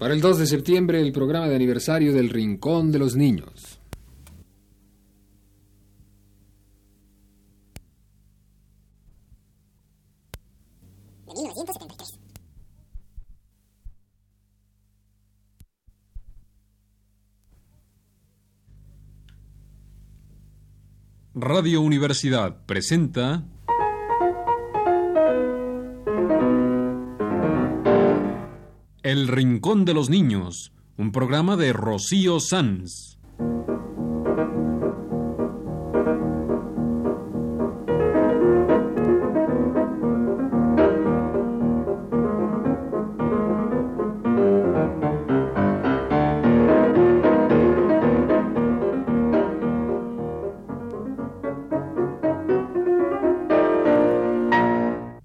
Para el 2 de septiembre, el programa de aniversario del Rincón de los Niños. de 1973. Radio Universidad presenta El Rincón de los Niños, un programa de Rocío Sanz.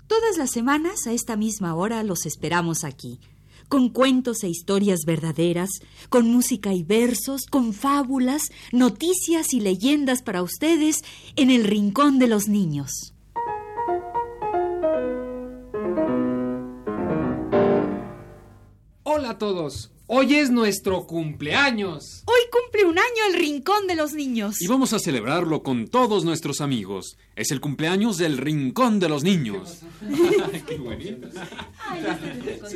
Todas las semanas a esta misma hora los esperamos aquí, con cuentos e historias verdaderas, con música y versos, con fábulas, noticias y leyendas para ustedes en el Rincón de los Niños. Hola a todos. Hoy es nuestro cumpleaños. Hoy cumple un año el Rincón de los Niños. Y vamos a celebrarlo con todos nuestros amigos. Es el cumpleaños del Rincón de los Niños. Qué bonito. Es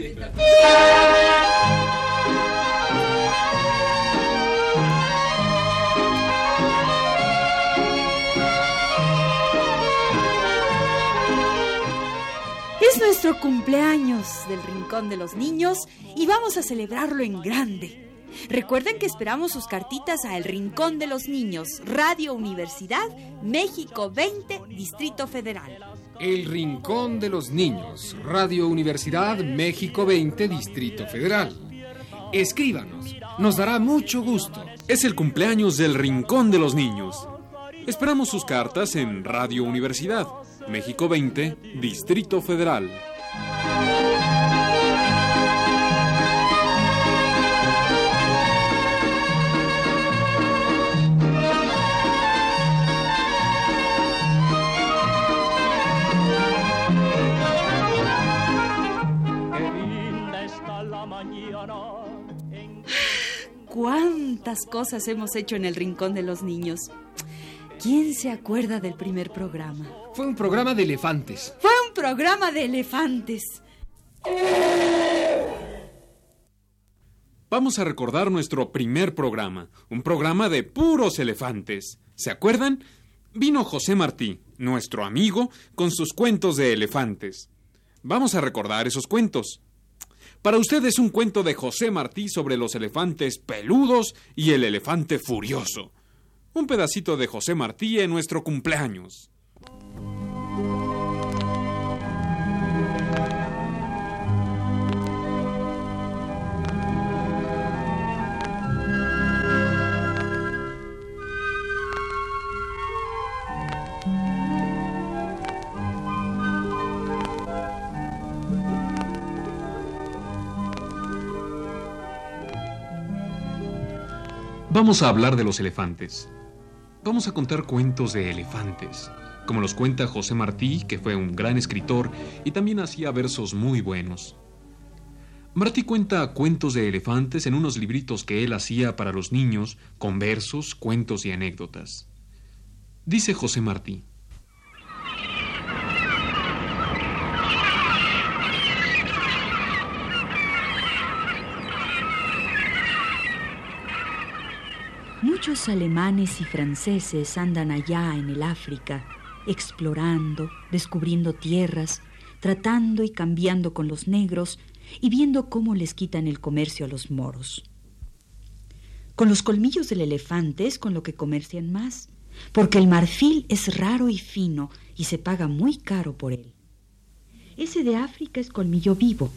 nuestro cumpleaños del Rincón de los Niños y vamos a celebrarlo en grande. Recuerden que esperamos sus cartitas a El Rincón de los Niños, Radio Universidad, México 20, Distrito Federal. El Rincón de los Niños, Radio Universidad México 20, Distrito Federal. Escríbanos, nos dará mucho gusto. Es el cumpleaños del Rincón de los Niños. Esperamos sus cartas en Radio Universidad, México 20, Distrito Federal. ¿Cuántas cosas hemos hecho en el Rincón de los Niños? ¿Quién se acuerda del primer programa? Fue un programa de elefantes. Fue programa de elefantes. Vamos a recordar nuestro primer programa, un programa de puros elefantes. ¿Se acuerdan? Vino José Martí, nuestro amigo, con sus cuentos de elefantes. Vamos a recordar esos cuentos. Para ustedes un cuento de José Martí sobre los elefantes peludos y el elefante furioso. Un pedacito de José Martí en nuestro cumpleaños. Vamos a hablar de los elefantes. Vamos a contar cuentos de elefantes, como los cuenta José Martí, que fue un gran escritor y también hacía versos muy buenos. Martí cuenta cuentos de elefantes en unos libritos que él hacía para los niños, con versos, cuentos y anécdotas. Dice José Martí. Muchos alemanes y franceses andan allá en el África, explorando, descubriendo tierras, tratando y cambiando con los negros y viendo cómo les quitan el comercio a los moros. Con los colmillos del elefante es con lo que comercian más, porque el marfil es raro y fino y se paga muy caro por él. Ese de África es colmillo vivo,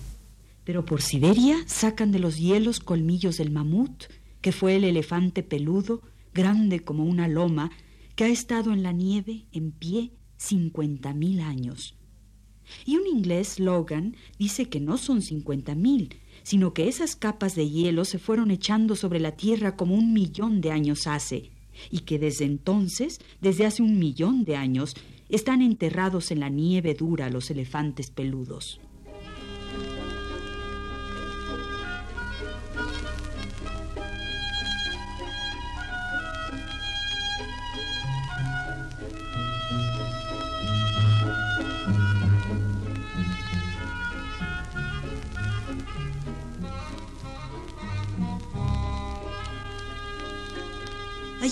pero por Siberia sacan de los hielos colmillos del mamut, que fue el elefante peludo, grande como una loma, que ha estado en la nieve en pie cincuenta mil años. Y un inglés, Logan, dice que no son cincuenta mil, sino que esas capas de hielo se fueron echando sobre la Tierra como un millón de años hace, y que desde entonces, desde hace un millón de años, están enterrados en la nieve dura los elefantes peludos.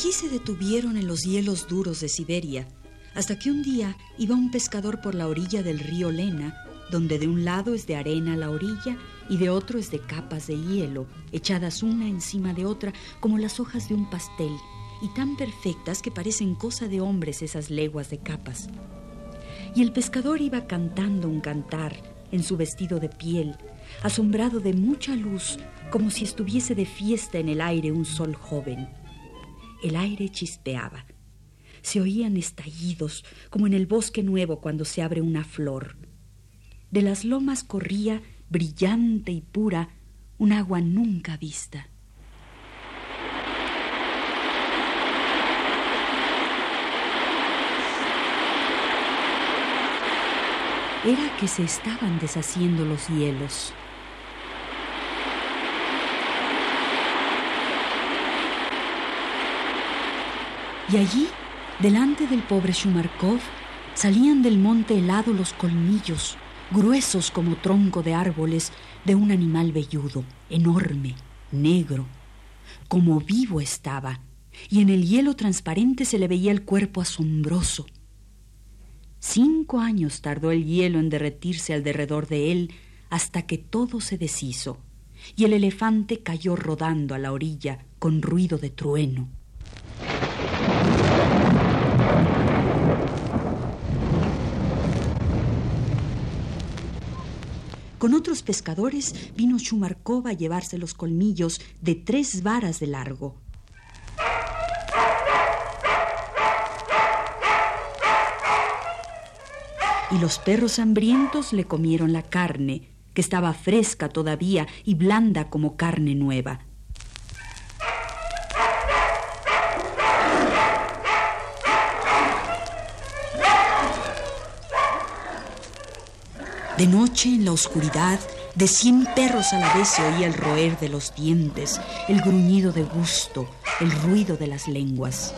Allí se detuvieron en los hielos duros de Siberia, hasta que un día iba un pescador por la orilla del río Lena, donde de un lado es de arena la orilla y de otro es de capas de hielo, echadas una encima de otra como las hojas de un pastel, y tan perfectas que parecen cosa de hombres esas leguas de capas. Y el pescador iba cantando un cantar en su vestido de piel, asombrado de mucha luz, como si estuviese de fiesta en el aire un sol joven. El aire chispeaba. Se oían estallidos, como en el bosque nuevo cuando se abre una flor. De las lomas corría brillante y pura, un agua nunca vista. Era que se estaban deshaciendo los hielos. Y allí, delante del pobre Shumarkov, salían del monte helado los colmillos, gruesos como tronco de árboles de un animal velludo, enorme, negro. Como vivo estaba, y en el hielo transparente se le veía el cuerpo asombroso. Cinco años tardó el hielo en derretirse alrededor de él hasta que todo se deshizo, y el elefante cayó rodando a la orilla con ruido de trueno. Con otros pescadores vino Shumarkov a llevarse los colmillos de tres varas de largo. Y los perros hambrientos le comieron la carne, que estaba fresca todavía y blanda como carne nueva. De noche, en la oscuridad, de cien perros a la vez se oía el roer de los dientes, el gruñido de gusto, el ruido de las lenguas.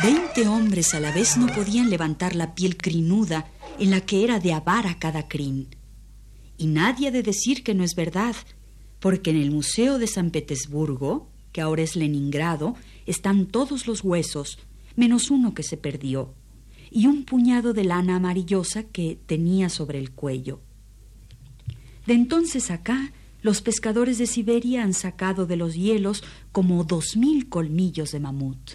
Veinte hombres a la vez no podían levantar la piel crinuda en la que era de avara cada crin. Y nadie ha de decir que no es verdad, porque en el Museo de San Petersburgo, que ahora es Leningrado, están todos los huesos, menos uno que se perdió, y un puñado de lana amarillosa que tenía sobre el cuello. De entonces acá, los pescadores de Siberia han sacado de los hielos como dos mil colmillos de mamut.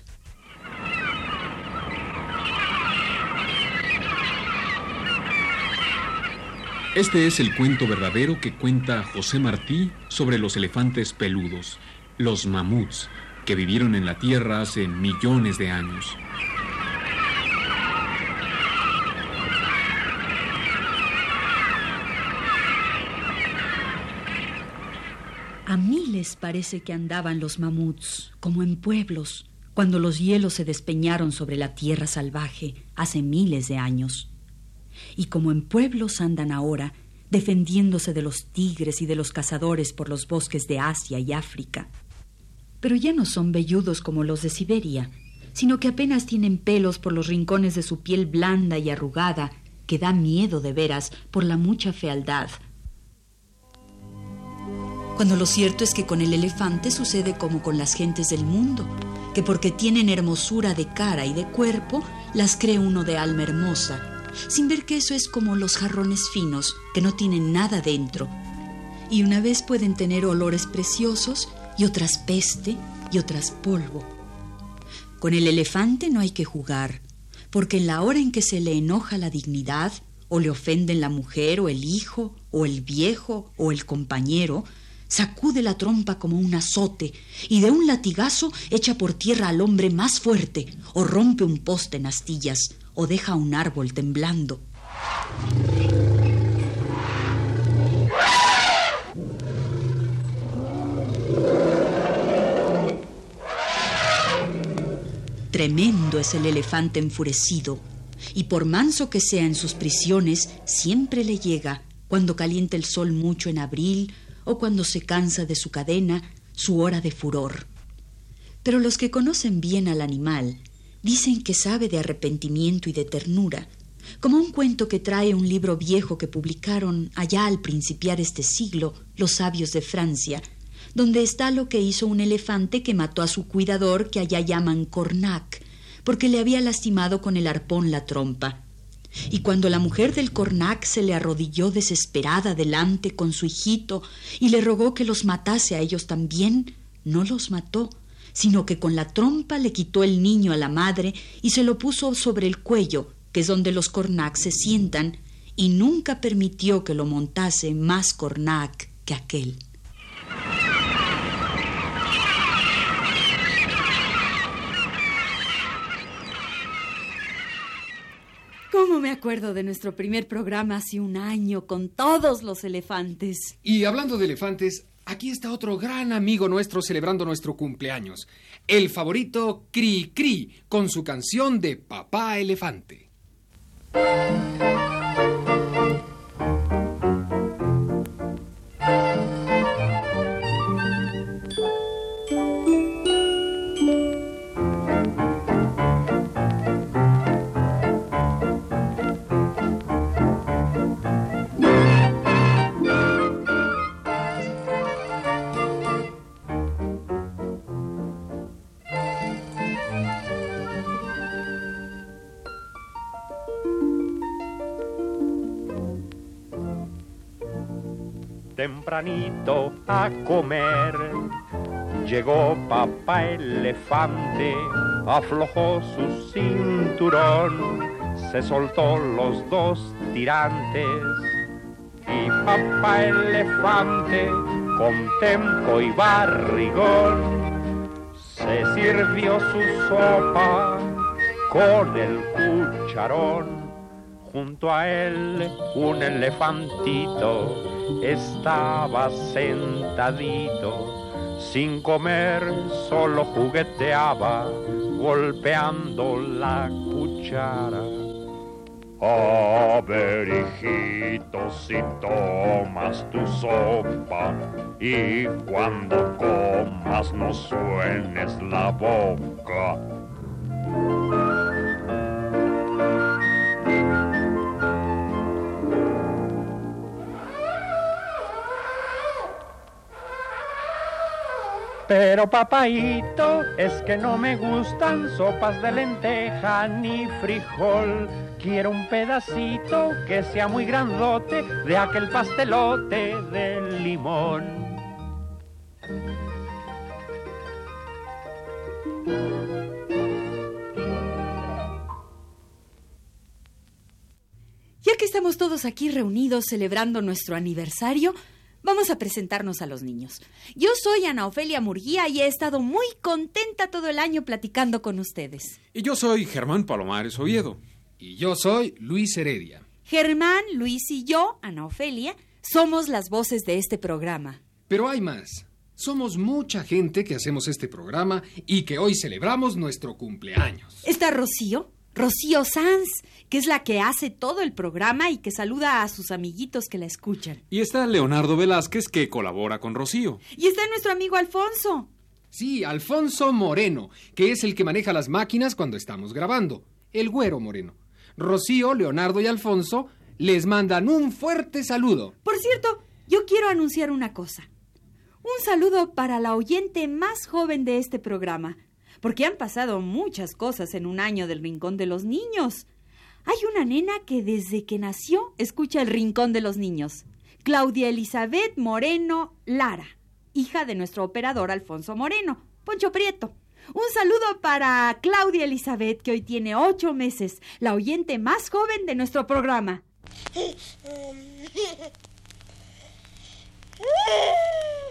Este es el cuento verdadero que cuenta José Martí sobre los elefantes peludos, los mamuts, que vivieron en la Tierra hace millones de años. A miles parece que andaban los mamuts, como en pueblos, cuando los hielos se despeñaron sobre la tierra salvaje hace miles de años. Y como en pueblos andan ahora, defendiéndose de los tigres y de los cazadores por los bosques de Asia y África pero ya no son velludos como los de Siberia, sino que apenas tienen pelos por los rincones de su piel blanda y arrugada, que da miedo de veras por la mucha fealdad. Cuando lo cierto es que con el elefante sucede como con las gentes del mundo, que porque tienen hermosura de cara y de cuerpo, las cree uno de alma hermosa, sin ver que eso es como los jarrones finos, que no tienen nada dentro. Y una vez pueden tener olores preciosos y otras peste y otras polvo. Con el elefante no hay que jugar, porque en la hora en que se le enoja la dignidad, o le ofenden la mujer o el hijo, o el viejo o el compañero, sacude la trompa como un azote y de un latigazo echa por tierra al hombre más fuerte, o rompe un poste en astillas, o deja un árbol temblando. Tremendo es el elefante enfurecido, y por manso que sea en sus prisiones, siempre le llega, cuando calienta el sol mucho en abril o cuando se cansa de su cadena, su hora de furor. Pero los que conocen bien al animal dicen que sabe de arrepentimiento y de ternura, como un cuento que trae un libro viejo que publicaron allá al principiar este siglo los sabios de Francia, donde está lo que hizo un elefante que mató a su cuidador que allá llaman Cornac, porque le había lastimado con el arpón la trompa. Y cuando la mujer del Cornac se le arrodilló desesperada delante con su hijito y le rogó que los matase a ellos también, no los mató, sino que con la trompa le quitó el niño a la madre y se lo puso sobre el cuello, que es donde los Cornac se sientan, y nunca permitió que lo montase más Cornac que aquel. ¿Cómo me acuerdo de nuestro primer programa hace un año con todos los elefantes? Y hablando de elefantes, aquí está otro gran amigo nuestro celebrando nuestro cumpleaños. El favorito Cri Cri, con su canción de Papá Elefante. Tempranito a comer. Llegó papá elefante, aflojó su cinturón, se soltó los dos tirantes. Y papá elefante, con tempo y barrigón, se sirvió su sopa con el cucharón. Junto a él un elefantito estaba sentadito, sin comer, solo jugueteaba, golpeando la cuchara. A ver, hijito, si tomas tu sopa y cuando comas no suenes la boca. Pero papaito, es que no me gustan sopas de lenteja ni frijol. Quiero un pedacito que sea muy grandote de aquel pastelote de limón. Ya que estamos todos aquí reunidos celebrando nuestro aniversario, Vamos a presentarnos a los niños. Yo soy Ana Ofelia Murguía y he estado muy contenta todo el año platicando con ustedes. Y yo soy Germán Palomares Oviedo. Y yo soy Luis Heredia. Germán, Luis y yo, Ana Ofelia, somos las voces de este programa. Pero hay más. Somos mucha gente que hacemos este programa y que hoy celebramos nuestro cumpleaños. ¿Está Rocío? Rocío Sanz, que es la que hace todo el programa y que saluda a sus amiguitos que la escuchan. Y está Leonardo Velázquez, que colabora con Rocío. Y está nuestro amigo Alfonso. Sí, Alfonso Moreno, que es el que maneja las máquinas cuando estamos grabando. El güero Moreno. Rocío, Leonardo y Alfonso les mandan un fuerte saludo. Por cierto, yo quiero anunciar una cosa. Un saludo para la oyente más joven de este programa, porque han pasado muchas cosas en un año del Rincón de los Niños. Hay una nena que desde que nació escucha el Rincón de los Niños. Claudia Elizabeth Moreno Lara, hija de nuestro operador Alfonso Moreno, Poncho Prieto. Un saludo para Claudia Elizabeth, que hoy tiene ocho meses, la oyente más joven de nuestro programa.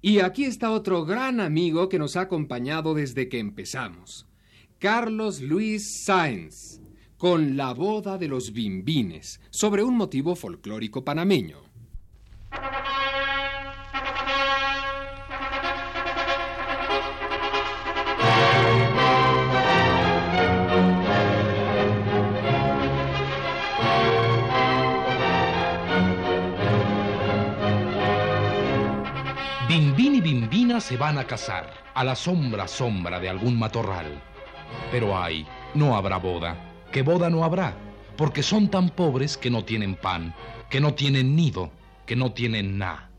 Y aquí está otro gran amigo que nos ha acompañado desde que empezamos. Carlos Luis Sáenz, con La boda de los bimbines, sobre un motivo folclórico panameño. Se van a casar, a la sombra sombra de algún matorral. Pero ay, no habrá boda, que boda no habrá, porque son tan pobres que no tienen pan, que no tienen nido, que no tienen nada.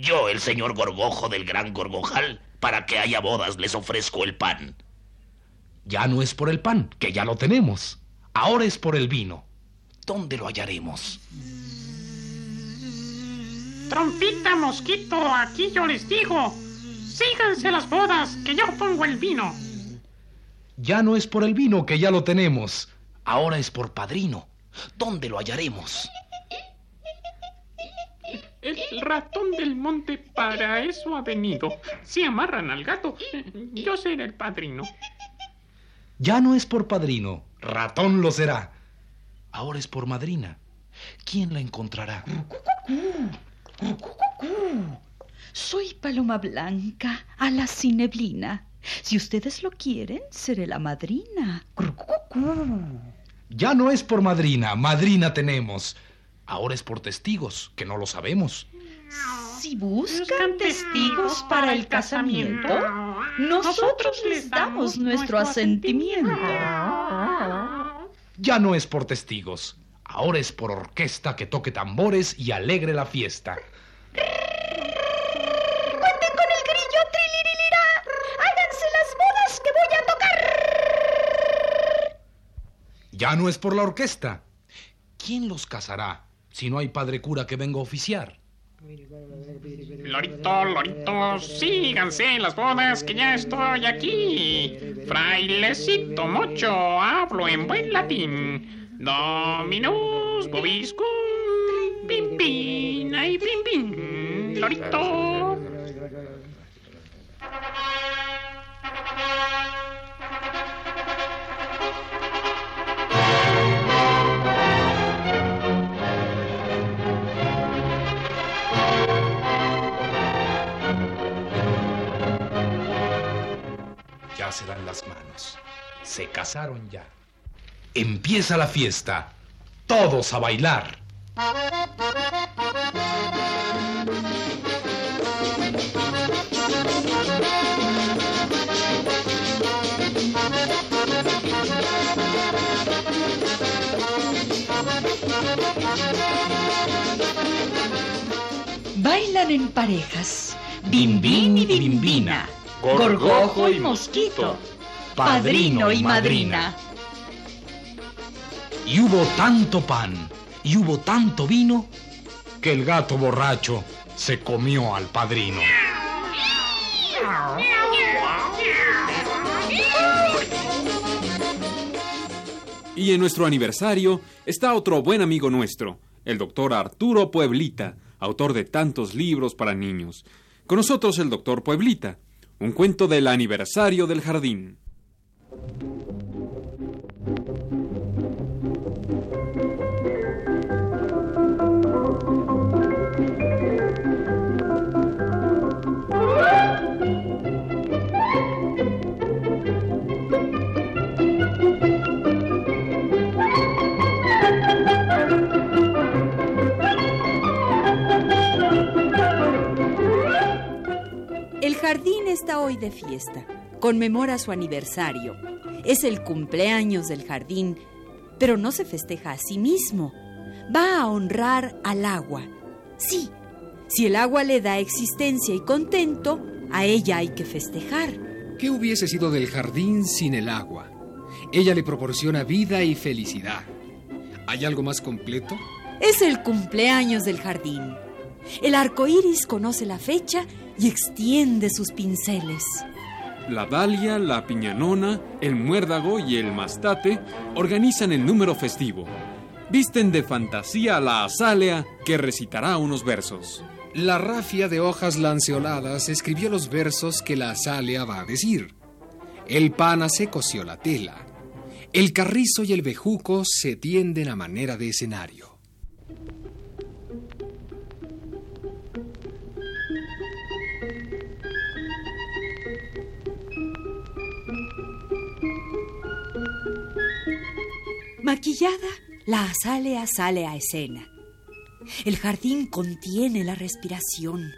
Yo, el señor Gorgojo del Gran Gorgojal, para que haya bodas les ofrezco el pan. Ya no es por el pan, que ya lo tenemos. Ahora es por el vino. ¿Dónde lo hallaremos? Trompita, mosquito, aquí yo les digo. Síganse las bodas, que yo pongo el vino. Ya no es por el vino, que ya lo tenemos. Ahora es por padrino. ¿Dónde lo hallaremos? El ratón del monte para eso ha venido. Si amarran al gato, yo seré el padrino. Ya no es por padrino, ratón lo será. Ahora es por madrina. ¿Quién la encontrará? Soy Paloma Blanca, a la sin neblina. Si ustedes lo quieren, seré la madrina. Ya no es por madrina, madrina tenemos. Ahora es por testigos, que no lo sabemos. Si buscan testigos para el casamiento, nosotros les damos nuestro asentimiento. Ya no es por testigos, ahora es por orquesta que toque tambores y alegre la fiesta. ¡Cuenten con el grillo trilirilira! ¡Háganse las bodas que voy a tocar! Ya no es por la orquesta. ¿Quién los casará si no hay padre cura que venga a oficiar? Lorito, lorito, síganse las bodas que ya estoy aquí. Frailecito mocho, hablo en buen latín. Dominus vobiscum, pim pim, ay pim pim, lorito. Ya se dan las manos. Se casaron ya. Empieza la fiesta. Todos a bailar. Bailan en parejas, bimbín y bimbina, gorgojo y mosquito, padrino y madrina. Y hubo tanto pan y hubo tanto vino que el gato borracho se comió al padrino. Y en nuestro aniversario está otro buen amigo nuestro, el doctor Arturo Pueblita, autor de tantos libros para niños. Con nosotros el doctor Pueblita, un cuento del aniversario del jardín. Está hoy de fiesta. Conmemora su aniversario. Es el cumpleaños del jardín, pero no se festeja a sí mismo. Va a honrar al agua. Sí, si el agua le da existencia y contento, a ella hay que festejar. ¿Qué hubiese sido del jardín sin el agua? Ella le proporciona vida y felicidad. ¿Hay algo más completo? Es el cumpleaños del jardín. El arco iris conoce la fecha y extiende sus pinceles. La dalia, la piñanona, el muérdago y el mastate organizan el número festivo. Visten de fantasía a la azalea que recitará unos versos. La rafia de hojas lanceoladas escribió los versos que la azalea va a decir. El pana se cosió la tela. El carrizo y el bejuco se tienden a manera de escenario. Maquillada, la azalea sale a escena. El jardín contiene la respiración.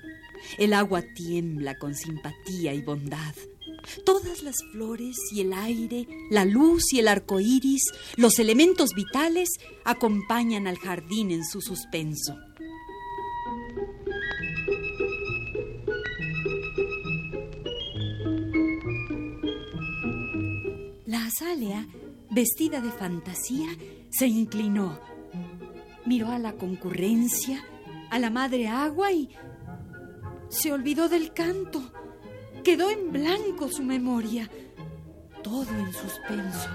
El agua tiembla con simpatía y bondad. Todas las flores y el aire, la luz y el arco iris, los elementos vitales, acompañan al jardín en su suspenso. La azalea, vestida de fantasía, se inclinó. Miró a la concurrencia, a la madre agua y se olvidó del canto. Quedó en blanco su memoria. Todo en suspenso.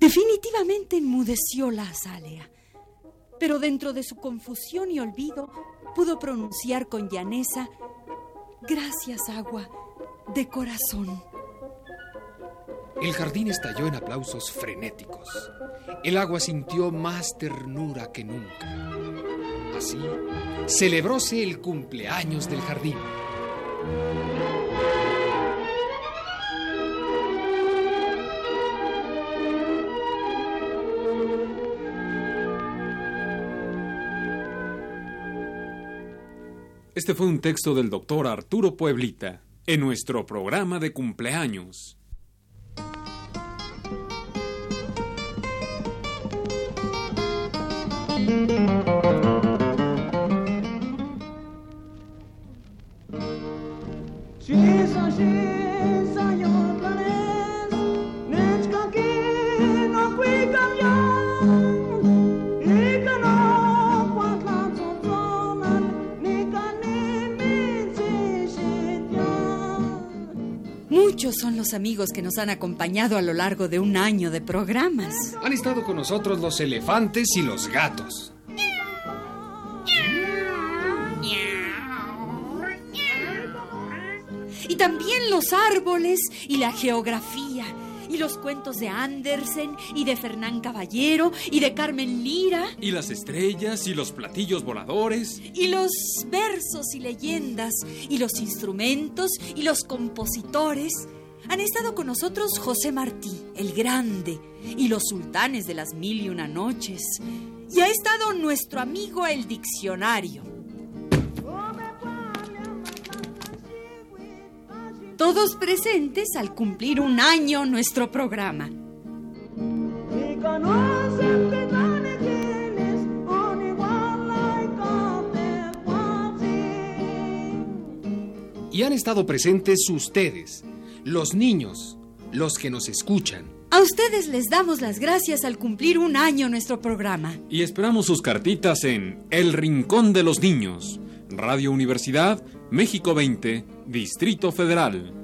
Definitivamente enmudeció la azalea, pero dentro de su confusión y olvido pudo pronunciar con llaneza, gracias agua, de corazón. El jardín estalló en aplausos frenéticos. El agua sintió más ternura que nunca. Así, celebróse el cumpleaños del jardín. Este fue un texto del doctor Arturo Pueblita en nuestro programa de cumpleaños. Muchos son los amigos que nos han acompañado a lo largo de un año de programas. Han estado con nosotros los elefantes y los gatos. Y también los árboles y la geografía. Y los cuentos de Andersen y de Fernán Caballero y de Carmen Lira. Y las estrellas y los platillos voladores. Y los versos y leyendas. Y los instrumentos y los compositores. Han estado con nosotros José Martí, el grande, y los sultanes de las mil y una noches. Y ha estado nuestro amigo el diccionario. Todos presentes al cumplir un año nuestro programa. Y han estado presentes ustedes, los niños, los que nos escuchan. A ustedes les damos las gracias al cumplir un año nuestro programa. Y esperamos sus cartitas en El Rincón de los Niños, Radio Universidad, México 20, Distrito Federal.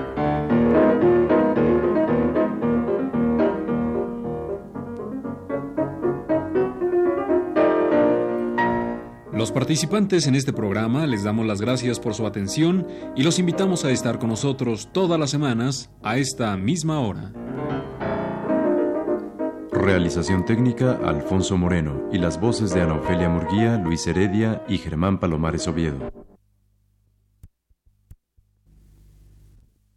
Los participantes en este programa les damos las gracias por su atención y los invitamos a estar con nosotros todas las semanas a esta misma hora. Realización técnica Alfonso Moreno y las voces de Ana Ofelia Murguía, Luis Heredia y Germán Palomares Oviedo.